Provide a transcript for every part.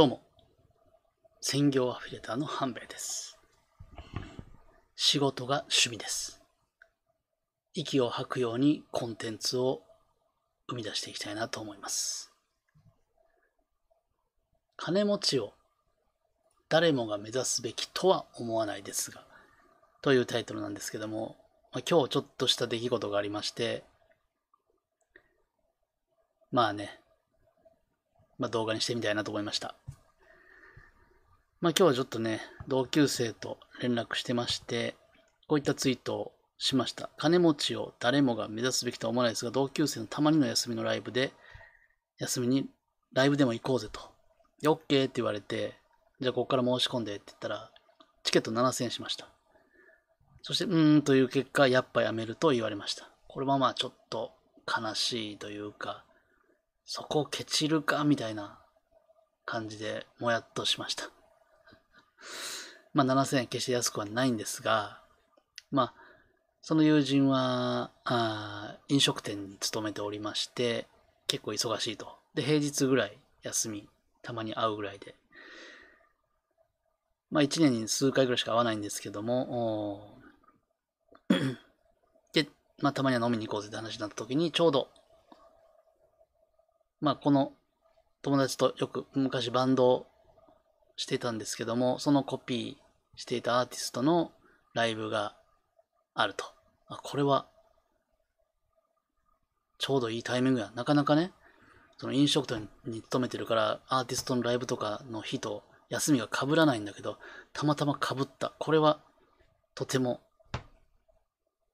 どうも、専業アフィリエーターの半兵衛です。仕事が趣味です。息を吐くようにコンテンツを生み出していきたいなと思います。金持ちを誰もが目指すべきとは思わないですが、というタイトルなんですけども、まあ、今日ちょっとした出来事がありまして、まあね、まあ、動画にしてみたいなと思いました。まあ今日はちょっとね、同級生と連絡してまして、こういったツイートをしました。金持ちを誰もが目指すべきとは思わないですが、同級生のたまにの休みのライブで、休みにライブでも行こうぜと。で、OK って言われて、じゃあここから申し込んでって言ったら、チケット7000円しました。そして、うーんという結果、やっぱやめると言われました。これはまあちょっと悲しいというか、そこをケチるかみたいな感じでもやっとしました。まあ7000円決して安くはないんですが、まあその友人はあ飲食店に勤めておりまして、結構忙しいと。で、平日ぐらい休み、たまに会うぐらいで。まあ1年に数回ぐらいしか会わないんですけども、で、まあたまには飲みに行こうぜって話になった時に、ちょうどまあ、この友達とよく昔バンドをしてたんですけども、そのコピーしていたアーティストのライブがあると。あ、これは、ちょうどいいタイミングや。なかなかね、その飲食店に勤めてるから、アーティストのライブとかの日と休みが被らないんだけど、たまたま被った。これは、とても、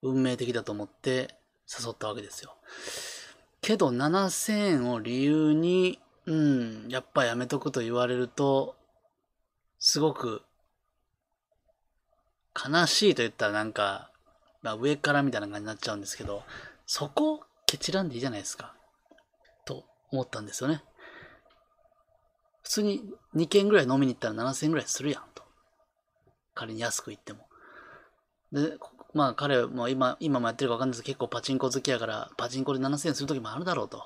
運命的だと思って誘ったわけですよ。けど7000円を理由に、うん、やっぱやめとくと言われると、すごく悲しいと言ったらなんか、まあ、上からみたいな感じになっちゃうんですけど、そこをケチらんでいいじゃないですか。と思ったんですよね。普通に2軒ぐらい飲みに行ったら7000円ぐらいするやんと。仮に安く言っても。で、まあ彼も今、今もやってるか分かんないですけど、結構パチンコ好きやから、パチンコで7000円する時もあるだろうと。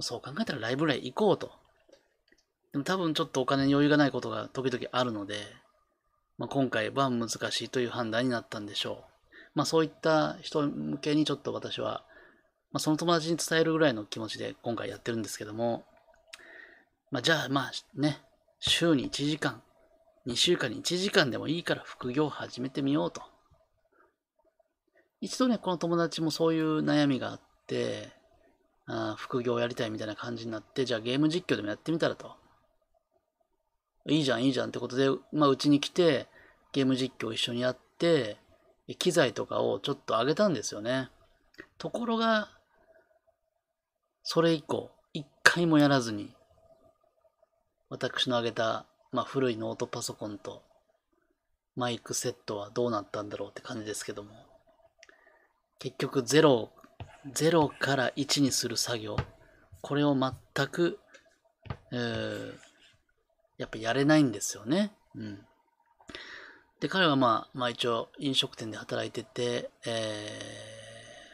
そう考えたらライブぐらい行こうと。でも多分ちょっとお金に余裕がないことが時々あるので、まあ、今回は難しいという判断になったんでしょう。まあそういった人向けにちょっと私は、まあその友達に伝えるぐらいの気持ちで今回やってるんですけども、まあじゃあまあね、週に1時間、2週間に1時間でもいいから副業を始めてみようと。一度ね、この友達もそういう悩みがあって、あ副業をやりたいみたいな感じになって、じゃあゲーム実況でもやってみたらと。いいじゃん、いいじゃんってことで、まあうちに来て、ゲーム実況を一緒にやって、機材とかをちょっと上げたんですよね。ところが、それ以降、一回もやらずに、私の上げた、まあ、古いノートパソコンとマイクセットはどうなったんだろうって感じですけども、結局0、0から1にする作業、これを全く、えー、やっぱやれないんですよね。うん。で、彼はまあ、まあ一応飲食店で働いてて、え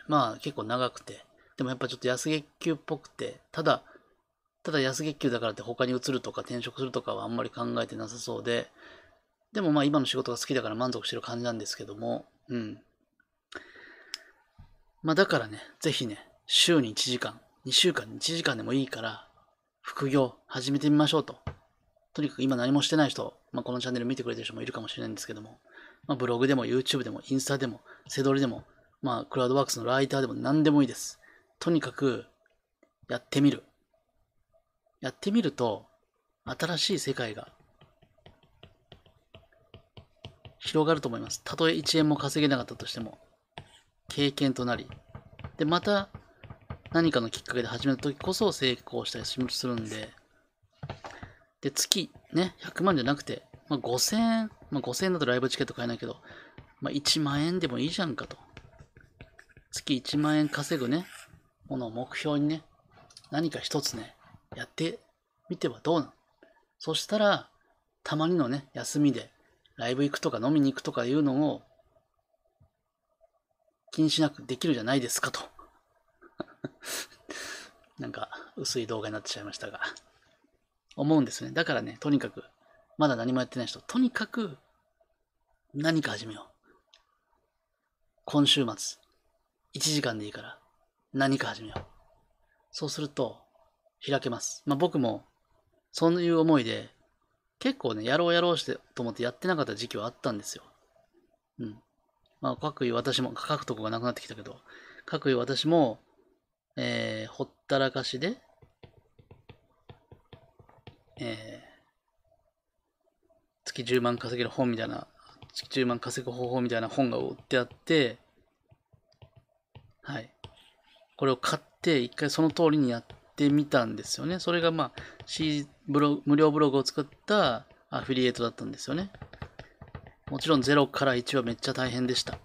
ー、まあ結構長くて、でもやっぱちょっと安月給っぽくて、ただ、ただ安月給だからって他に移るとか転職するとかはあんまり考えてなさそうで、でもまあ今の仕事が好きだから満足してる感じなんですけども、うん。まあだからね、ぜひね、週に1時間、2週間に1時間でもいいから、副業始めてみましょうと。とにかく今何もしてない人、まあこのチャンネル見てくれてる人もいるかもしれないんですけども、まあブログでも YouTube でもインスタでも、セドリでも、まあクラウドワークスのライターでも何でもいいです。とにかく、やってみる。やってみると、新しい世界が広がると思います。たとえ1円も稼げなかったとしても、経験となり、で、また何かのきっかけで始めた時こそ成功したりするんで、で、月ね、100万じゃなくて、まあ、5000円、まあ、5000円だとライブチケット買えないけど、まあ、1万円でもいいじゃんかと。月1万円稼ぐね、ものを目標にね、何か一つね、やってみてはどうなんそしたら、たまにのね、休みで、ライブ行くとか飲みに行くとかいうのを、気にしなくできるじゃないですかと。なんか、薄い動画になってしまいましたが。思うんですね。だからね、とにかく、まだ何もやってない人、とにかく何か始めよう。今週末、1時間でいいから何か始めよう。そうすると、開けます。まあ僕も、そういう思いで、結構ね、やろうやろうしてと思ってやってなかった時期はあったんですよ。うん。まあ、各位私も、書くとこがなくなってきたけど、各位私も、えー、ほったらかしで、えー、月10万稼げる本みたいな、月10万稼ぐ方法みたいな本が売ってあって、はい。これを買って、一回その通りにやってみたんですよね。それがまあ、C ブロ無料ブログを作ったアフィリエイトだったんですよね。もちろん0から1はめっちゃ大変でした。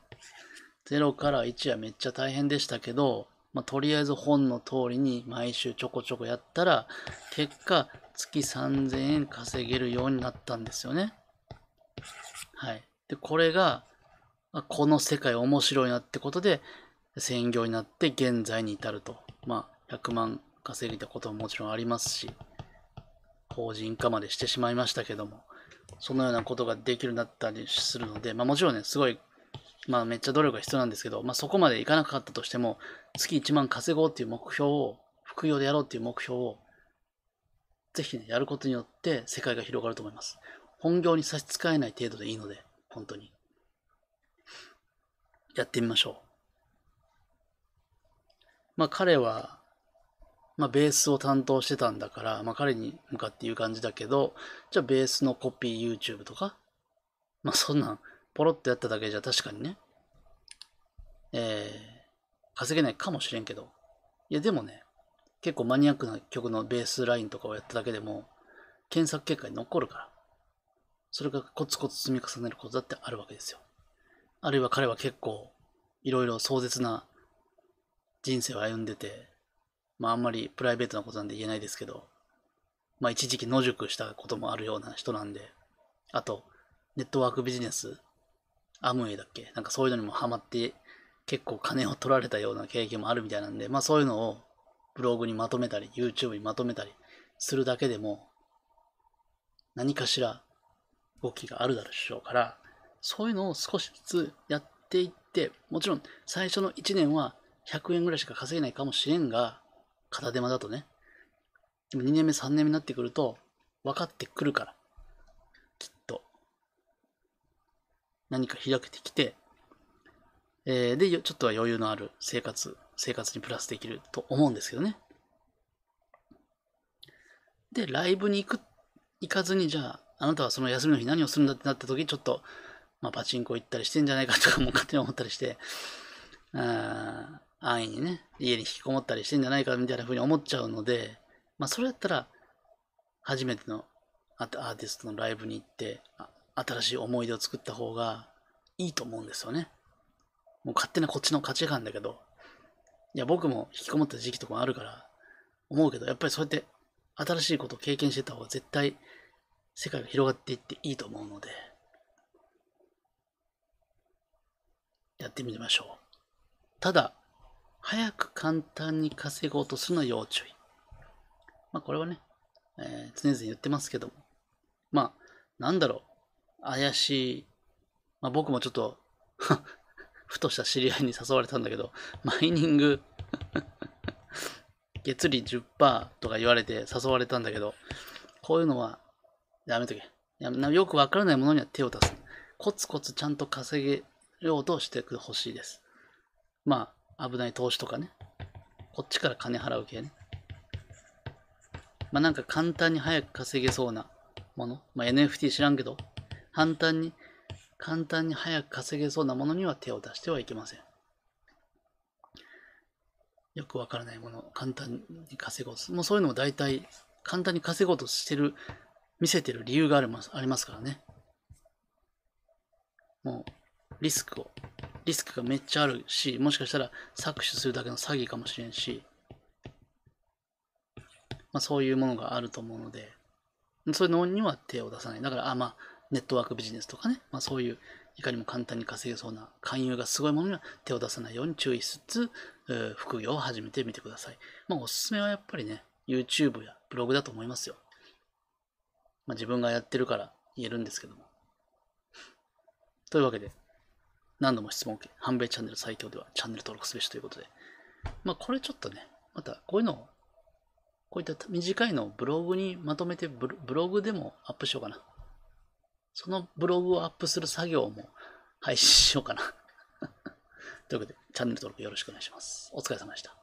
0から1はめっちゃ大変でしたけど、まあ、とりあえず本の通りに毎週ちょこちょこやったら、結果、月3000円稼げるようになったんですよね。はい。で、これが、この世界面白いなってことで、専業になって現在に至ると。まあ、100万稼げたことももちろんありますし、法人化までしてしまいましたけども、そのようなことができるようになったりするので、まあもちろんね、すごいまあめっちゃ努力が必要なんですけど、まあそこまでいかなかったとしても、月1万稼ごうっていう目標を、副業でやろうっていう目標を、ぜひね、やることによって世界が広がると思います。本業に差し支えない程度でいいので、本当に。やってみましょう。まあ彼は、まあベースを担当してたんだから、まあ彼に向かって言う感じだけど、じゃあベースのコピー YouTube とか、まあそんなんポロッとやっただけじゃ確かにね、えー、稼げないかもしれんけど、いやでもね、結構マニアックな曲のベースラインとかをやっただけでも、検索結果に残るから、それがコツコツ積み重ねることだってあるわけですよ。あるいは彼は結構、いろいろ壮絶な人生を歩んでて、まああんまりプライベートなことなんで言えないですけど、まあ一時期野宿したこともあるような人なんで、あと、ネットワークビジネスアムウェイだっけ？なんかそういうのにもハマって結構金を取られたような経験もあるみたいなんで、まあそういうのをブログにまとめたり、YouTube にまとめたりするだけでも何かしら動きがあるだろうから、そういうのを少しずつやっていって、もちろん最初の1年は100円ぐらいしか稼げないかもしれんが、片手間だとね。でも2年目、3年目になってくると分かってくるから。何か開けてきて、えー、で、ちょっとは余裕のある生活、生活にプラスできると思うんですけどね。で、ライブに行く、行かずに、じゃあ、あなたはその休みの日何をするんだってなった時、ちょっと、まあ、パチンコ行ったりしてんじゃないかとかも勝手に思ったりして、あ安易にね、家に引きこもったりしてんじゃないかみたいな風に思っちゃうので、まあ、それだったら、初めてのアーティストのライブに行って、新しい思い出を作った方がいいと思うんですよね。もう勝手なこっちの価値観だけど、いや、僕も引きこもった時期とかもあるから、思うけど、やっぱりそうやって新しいことを経験してた方が絶対世界が広がっていっていいと思うので、やってみましょう。ただ、早く簡単に稼ごうとするのは要注意。まあこれはね、えー、常々言ってますけども、まあ、なんだろう。怪しい、まあ、僕もちょっと ふとした知り合いに誘われたんだけど、マイニング月利10%とか言われて誘われたんだけど、こういうのはやめとけ。よくわからないものには手を出す。コツコツちゃんと稼げようとしてほしいです。まあ、危ない投資とかね。こっちから金払う系ね。まあなんか簡単に早く稼げそうなもの。まあ NFT 知らんけど、簡単に、簡単に早く稼げそうなものには手を出してはいけません。よくわからないものを簡単に稼ごうと。もうそういうのも大体簡単に稼ごうとしてる、見せてる理由がありますありますからね。もう、リスクを、リスクがめっちゃあるし、もしかしたら搾取するだけの詐欺かもしれんし、まあそういうものがあると思うので、そういうのには手を出さない。だから、あ、まあ、ネットワークビジネスとかね、まあ、そういういかにも簡単に稼げそうな勧誘がすごいものには手を出さないように注意しつつ、副業を始めてみてください。まあ、おすすめはやっぱりね、YouTube やブログだと思いますよ。まあ、自分がやってるから言えるんですけども。というわけで、何度も質問を受け、半米チャンネル最強ではチャンネル登録すべしということで、まあこれちょっとね、またこういうのを、こういった短いのをブログにまとめてブログでもアップしようかな。そのブログをアップする作業も配信しようかな。ということで、チャンネル登録よろしくお願いします。お疲れ様でした。